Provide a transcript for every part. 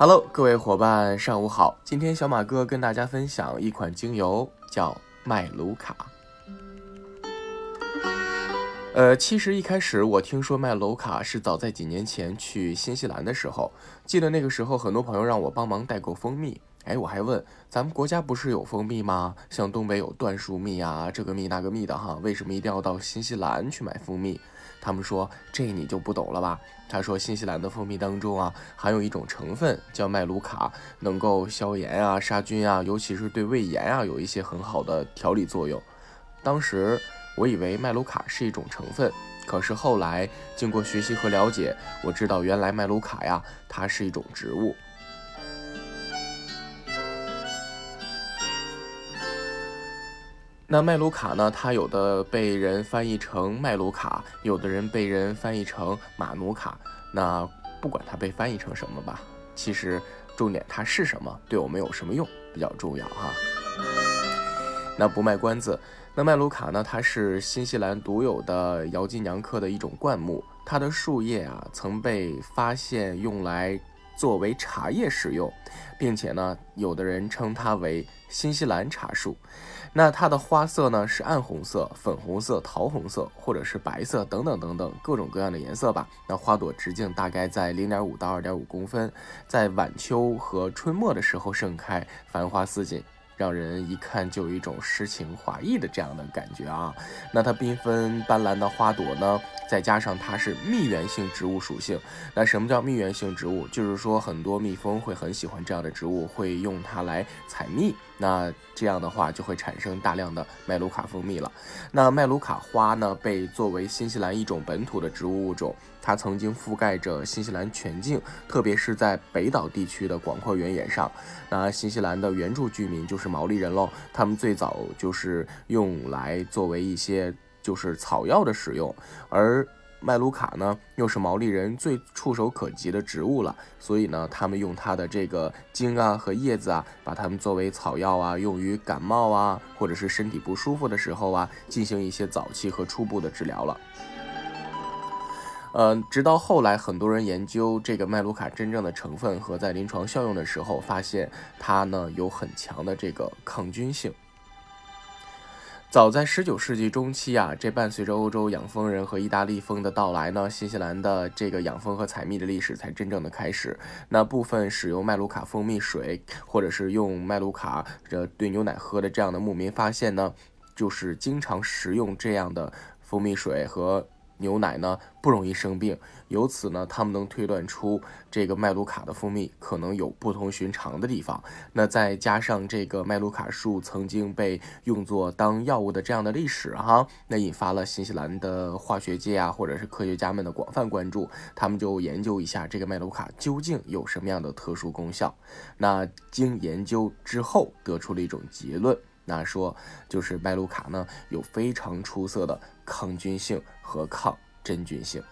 Hello，各位伙伴，上午好。今天小马哥跟大家分享一款精油，叫麦卢卡。呃，其实一开始我听说麦卢卡是早在几年前去新西兰的时候，记得那个时候很多朋友让我帮忙代购蜂蜜。哎，我还问咱们国家不是有蜂蜜吗？像东北有椴树蜜啊，这个蜜那个蜜的哈，为什么一定要到新西兰去买蜂蜜？他们说这你就不懂了吧？他说新西兰的蜂蜜当中啊，含有一种成分叫麦卢卡，能够消炎啊、杀菌啊，尤其是对胃炎啊有一些很好的调理作用。当时我以为麦卢卡是一种成分，可是后来经过学习和了解，我知道原来麦卢卡呀，它是一种植物。那麦卢卡呢？它有的被人翻译成麦卢卡，有的人被人翻译成马努卡。那不管它被翻译成什么吧，其实重点它是什么，对我们有什么用比较重要哈。那不卖关子，那麦卢卡呢？它是新西兰独有的摇金娘科的一种灌木，它的树叶啊曾被发现用来作为茶叶使用，并且呢，有的人称它为新西兰茶树。那它的花色呢是暗红色、粉红色、桃红色，或者是白色等等等等各种各样的颜色吧。那花朵直径大概在零点五到二点五公分，在晚秋和春末的时候盛开，繁花似锦。让人一看就有一种诗情画意的这样的感觉啊！那它缤纷斑斓的花朵呢，再加上它是蜜源性植物属性。那什么叫蜜源性植物？就是说很多蜜蜂会很喜欢这样的植物，会用它来采蜜。那这样的话就会产生大量的麦卢卡蜂蜜了。那麦卢卡花呢，被作为新西兰一种本土的植物物种。它曾经覆盖着新西兰全境，特别是在北岛地区的广阔原野上。那新西兰的原住居民就是毛利人喽，他们最早就是用来作为一些就是草药的使用，而麦卢卡呢，又是毛利人最触手可及的植物了，所以呢，他们用它的这个茎啊和叶子啊，把它们作为草药啊，用于感冒啊，或者是身体不舒服的时候啊，进行一些早期和初步的治疗了。呃，直到后来，很多人研究这个麦卢卡真正的成分和在临床效用的时候，发现它呢有很强的这个抗菌性。早在十九世纪中期啊，这伴随着欧洲养蜂人和意大利蜂的到来呢，新西兰的这个养蜂和采蜜的历史才真正的开始。那部分使用麦卢卡蜂蜜水，或者是用麦卢卡这兑牛奶喝的这样的牧民发现呢，就是经常食用这样的蜂蜜水和。牛奶呢不容易生病，由此呢，他们能推断出这个麦卢卡的蜂蜜可能有不同寻常的地方。那再加上这个麦卢卡树曾经被用作当药物的这样的历史哈，那引发了新西兰的化学界啊，或者是科学家们的广泛关注。他们就研究一下这个麦卢卡究竟有什么样的特殊功效。那经研究之后得出了一种结论。那说就是麦卢卡呢有非常出色的抗菌性和抗真菌性，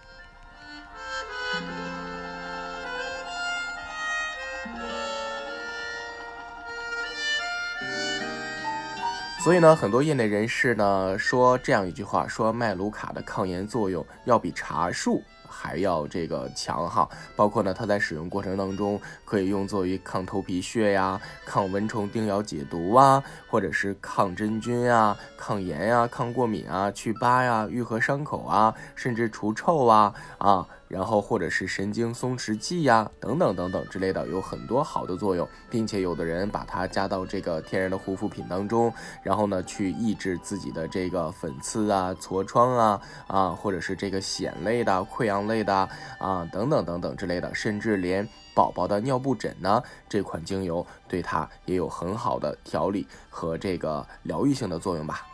所以呢，很多业内人士呢说这样一句话：说麦卢卡的抗炎作用要比茶树。还要这个强哈，包括呢，它在使用过程当中可以用作于抗头皮屑呀、抗蚊虫叮咬解毒啊，或者是抗真菌啊、抗炎呀、抗过敏啊、祛疤呀、愈合伤口啊，甚至除臭啊啊。然后或者是神经松弛剂呀，等等等等之类的，有很多好的作用，并且有的人把它加到这个天然的护肤品当中，然后呢去抑制自己的这个粉刺啊、痤疮啊啊，或者是这个癣类的、溃疡类的啊等等等等之类的，甚至连宝宝的尿布疹呢，这款精油对它也有很好的调理和这个疗愈性的作用吧。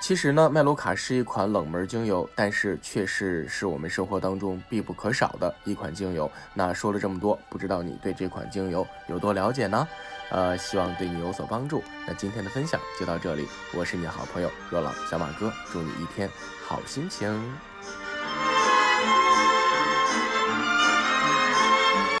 其实呢，麦卢卡是一款冷门精油，但是却是是我们生活当中必不可少的一款精油。那说了这么多，不知道你对这款精油有多了解呢？呃，希望对你有所帮助。那今天的分享就到这里，我是你的好朋友若朗小马哥，祝你一天好心情。